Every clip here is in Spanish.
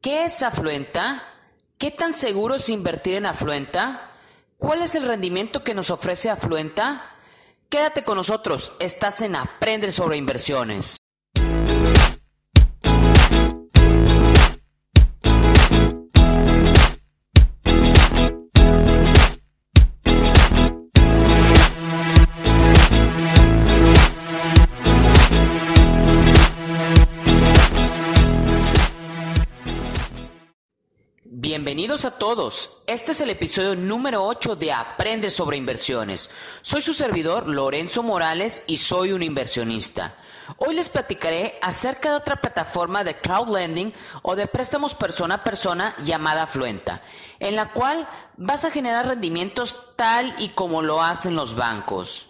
¿Qué es Afluenta? ¿Qué tan seguro es invertir en Afluenta? ¿Cuál es el rendimiento que nos ofrece Afluenta? Quédate con nosotros, estás en Aprende sobre inversiones. Bienvenidos a todos. Este es el episodio número 8 de Aprende sobre inversiones. Soy su servidor Lorenzo Morales y soy un inversionista. Hoy les platicaré acerca de otra plataforma de crowdlending o de préstamos persona a persona llamada Fluenta, en la cual vas a generar rendimientos tal y como lo hacen los bancos.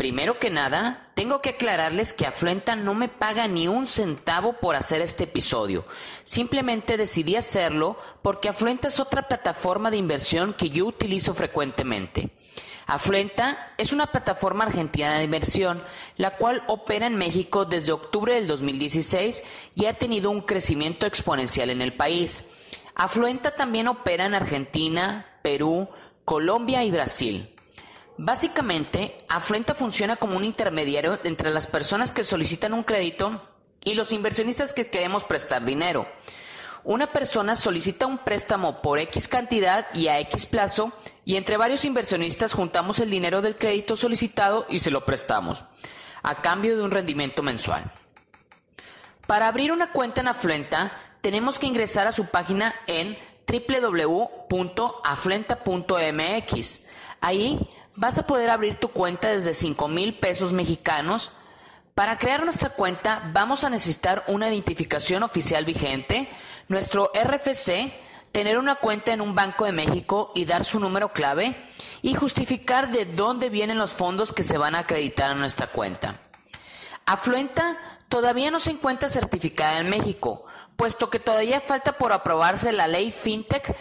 Primero que nada, tengo que aclararles que Afluenta no me paga ni un centavo por hacer este episodio. Simplemente decidí hacerlo porque Afluenta es otra plataforma de inversión que yo utilizo frecuentemente. Afluenta es una plataforma argentina de inversión, la cual opera en México desde octubre del 2016 y ha tenido un crecimiento exponencial en el país. Afluenta también opera en Argentina, Perú, Colombia y Brasil. Básicamente, Afluenta funciona como un intermediario entre las personas que solicitan un crédito y los inversionistas que queremos prestar dinero. Una persona solicita un préstamo por X cantidad y a X plazo y entre varios inversionistas juntamos el dinero del crédito solicitado y se lo prestamos, a cambio de un rendimiento mensual. Para abrir una cuenta en Afluenta, tenemos que ingresar a su página en www.afluenta.mx. Ahí vas a poder abrir tu cuenta desde 5 mil pesos mexicanos. Para crear nuestra cuenta vamos a necesitar una identificación oficial vigente, nuestro RFC, tener una cuenta en un banco de México y dar su número clave y justificar de dónde vienen los fondos que se van a acreditar a nuestra cuenta. Afluenta todavía no se encuentra certificada en México, puesto que todavía falta por aprobarse la ley FinTech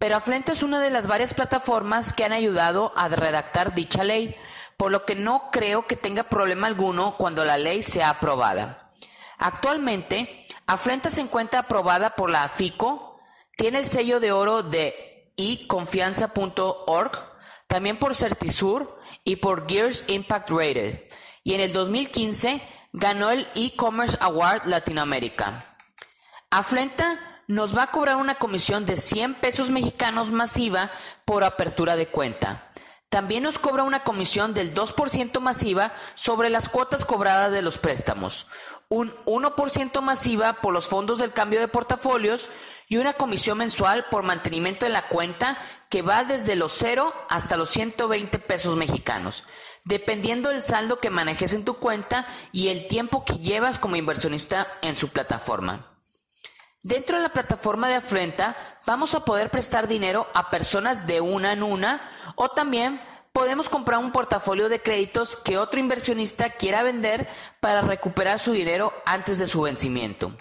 pero Afluenta es una de las varias plataformas que han ayudado a redactar dicha ley, por lo que no creo que tenga problema alguno cuando la ley sea aprobada. Actualmente, Afluenta se encuentra aprobada por la AFICO, tiene el sello de oro de econfianza.org, también por Certisur y por Gears Impact Rated, y en el 2015 ganó el e-commerce award Latinoamérica. Afluenta nos va a cobrar una comisión de 100 pesos mexicanos masiva por apertura de cuenta. También nos cobra una comisión del 2% masiva sobre las cuotas cobradas de los préstamos, un 1% masiva por los fondos del cambio de portafolios y una comisión mensual por mantenimiento de la cuenta que va desde los 0 hasta los 120 pesos mexicanos, dependiendo del saldo que manejes en tu cuenta y el tiempo que llevas como inversionista en su plataforma. Dentro de la plataforma de Afluenta vamos a poder prestar dinero a personas de una en una o también podemos comprar un portafolio de créditos que otro inversionista quiera vender para recuperar su dinero antes de su vencimiento.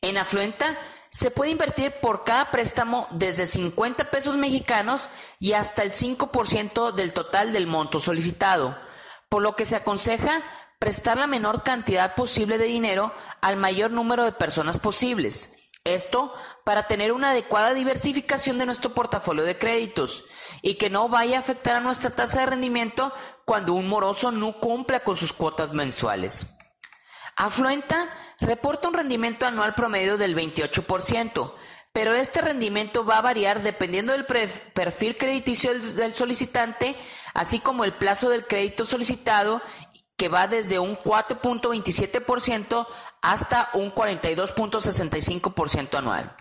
En Afluenta se puede invertir por cada préstamo desde 50 pesos mexicanos y hasta el 5% del total del monto solicitado, por lo que se aconseja prestar la menor cantidad posible de dinero al mayor número de personas posibles. Esto para tener una adecuada diversificación de nuestro portafolio de créditos y que no vaya a afectar a nuestra tasa de rendimiento cuando un moroso no cumpla con sus cuotas mensuales. Afluenta reporta un rendimiento anual promedio del 28%, pero este rendimiento va a variar dependiendo del perfil crediticio del solicitante, así como el plazo del crédito solicitado que va desde un 4.27% hasta un 42.65% anual.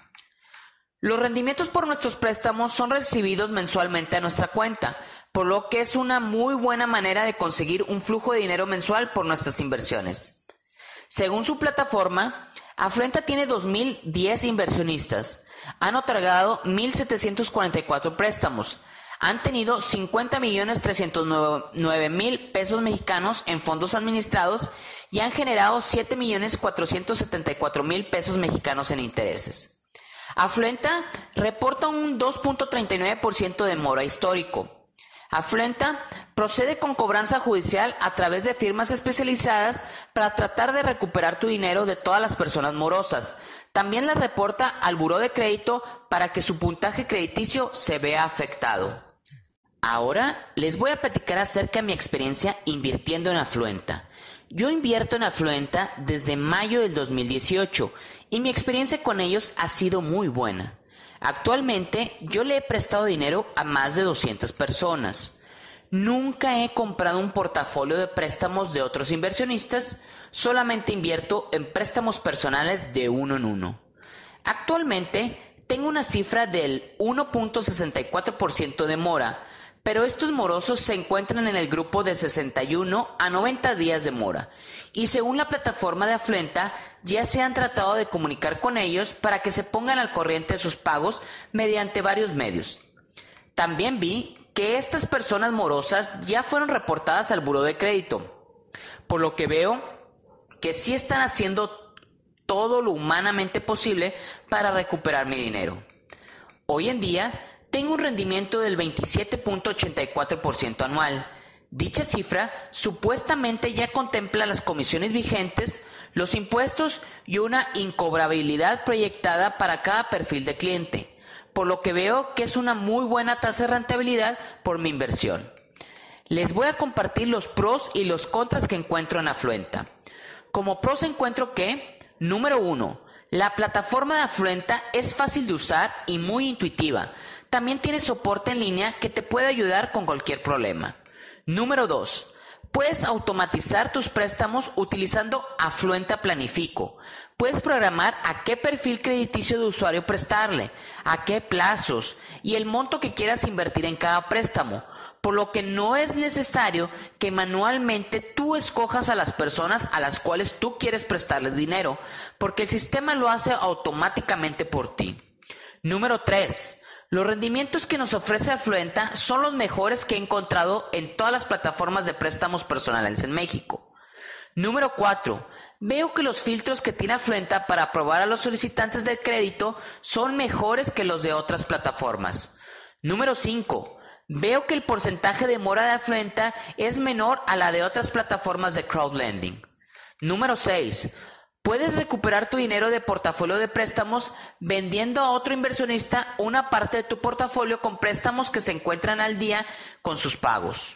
Los rendimientos por nuestros préstamos son recibidos mensualmente a nuestra cuenta, por lo que es una muy buena manera de conseguir un flujo de dinero mensual por nuestras inversiones. Según su plataforma, Afluenta tiene 2.010 inversionistas. Han otorgado 1.744 préstamos, han tenido 50 millones 309 mil pesos mexicanos en fondos administrados y han generado 7 millones 474 mil pesos mexicanos en intereses. Afluenta reporta un 2.39% de mora histórico. Afluenta procede con cobranza judicial a través de firmas especializadas para tratar de recuperar tu dinero de todas las personas morosas, también la reporta al buró de crédito para que su puntaje crediticio se vea afectado. Ahora les voy a platicar acerca de mi experiencia invirtiendo en Afluenta. Yo invierto en Afluenta desde mayo del 2018 y mi experiencia con ellos ha sido muy buena. Actualmente yo le he prestado dinero a más de 200 personas. Nunca he comprado un portafolio de préstamos de otros inversionistas, solamente invierto en préstamos personales de uno en uno. Actualmente tengo una cifra del 1.64% de mora, pero estos morosos se encuentran en el grupo de 61 a 90 días de mora y según la plataforma de Afluenta ya se han tratado de comunicar con ellos para que se pongan al corriente de sus pagos mediante varios medios. También vi que estas personas morosas ya fueron reportadas al buro de crédito, por lo que veo que sí están haciendo todo lo humanamente posible para recuperar mi dinero. Hoy en día tengo un rendimiento del 27.84% anual. Dicha cifra supuestamente ya contempla las comisiones vigentes, los impuestos y una incobrabilidad proyectada para cada perfil de cliente, por lo que veo que es una muy buena tasa de rentabilidad por mi inversión. Les voy a compartir los pros y los contras que encuentro en Afluenta. Como pros encuentro que, número uno, la plataforma de Afluenta es fácil de usar y muy intuitiva. También tiene soporte en línea que te puede ayudar con cualquier problema. Número 2. Puedes automatizar tus préstamos utilizando Afluenta Planifico. Puedes programar a qué perfil crediticio de usuario prestarle, a qué plazos y el monto que quieras invertir en cada préstamo, por lo que no es necesario que manualmente tú escojas a las personas a las cuales tú quieres prestarles dinero, porque el sistema lo hace automáticamente por ti. Número 3. Los rendimientos que nos ofrece Afluenta son los mejores que he encontrado en todas las plataformas de préstamos personales en México. Número 4. Veo que los filtros que tiene Afluenta para aprobar a los solicitantes de crédito son mejores que los de otras plataformas. Número 5. Veo que el porcentaje de mora de Afluenta es menor a la de otras plataformas de crowdlending. Número 6. Puedes recuperar tu dinero de portafolio de préstamos vendiendo a otro inversionista una parte de tu portafolio con préstamos que se encuentran al día con sus pagos.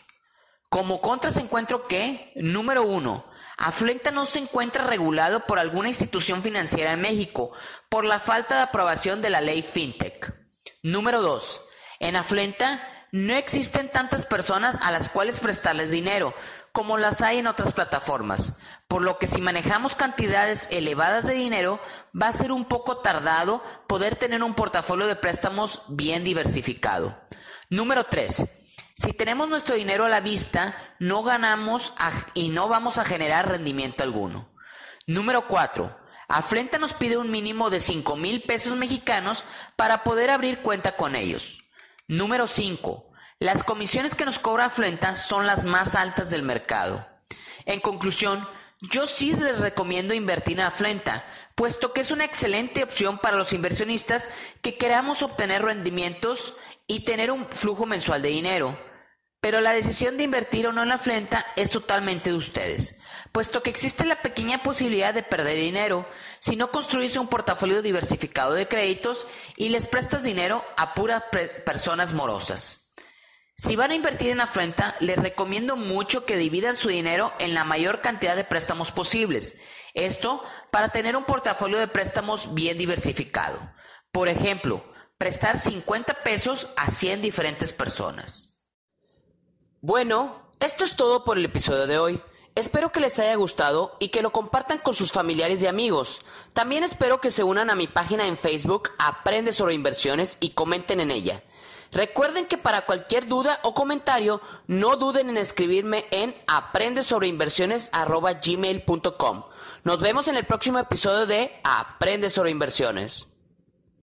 Como contras encuentro que, número uno, Afluenta no se encuentra regulado por alguna institución financiera en México por la falta de aprobación de la ley FinTech. Número dos, en Afluenta no existen tantas personas a las cuales prestarles dinero como las hay en otras plataformas, por lo que si manejamos cantidades elevadas de dinero, va a ser un poco tardado poder tener un portafolio de préstamos bien diversificado. Número 3. Si tenemos nuestro dinero a la vista, no ganamos y no vamos a generar rendimiento alguno. Número 4. Afrenta nos pide un mínimo de 5 mil pesos mexicanos para poder abrir cuenta con ellos. Número 5. Las comisiones que nos cobra Afluenta son las más altas del mercado. En conclusión, yo sí les recomiendo invertir en Afluenta, puesto que es una excelente opción para los inversionistas que queramos obtener rendimientos y tener un flujo mensual de dinero. Pero la decisión de invertir o no en Afluenta es totalmente de ustedes, puesto que existe la pequeña posibilidad de perder dinero si no construyes un portafolio diversificado de créditos y les prestas dinero a puras personas morosas. Si van a invertir en Afluenta, les recomiendo mucho que dividan su dinero en la mayor cantidad de préstamos posibles. Esto para tener un portafolio de préstamos bien diversificado. Por ejemplo, prestar 50 pesos a 100 diferentes personas. Bueno, esto es todo por el episodio de hoy. Espero que les haya gustado y que lo compartan con sus familiares y amigos. También espero que se unan a mi página en Facebook Aprende sobre inversiones y comenten en ella. Recuerden que para cualquier duda o comentario, no duden en escribirme en aprendesobreinversiones.gmail.com. Nos vemos en el próximo episodio de Aprende sobre inversiones.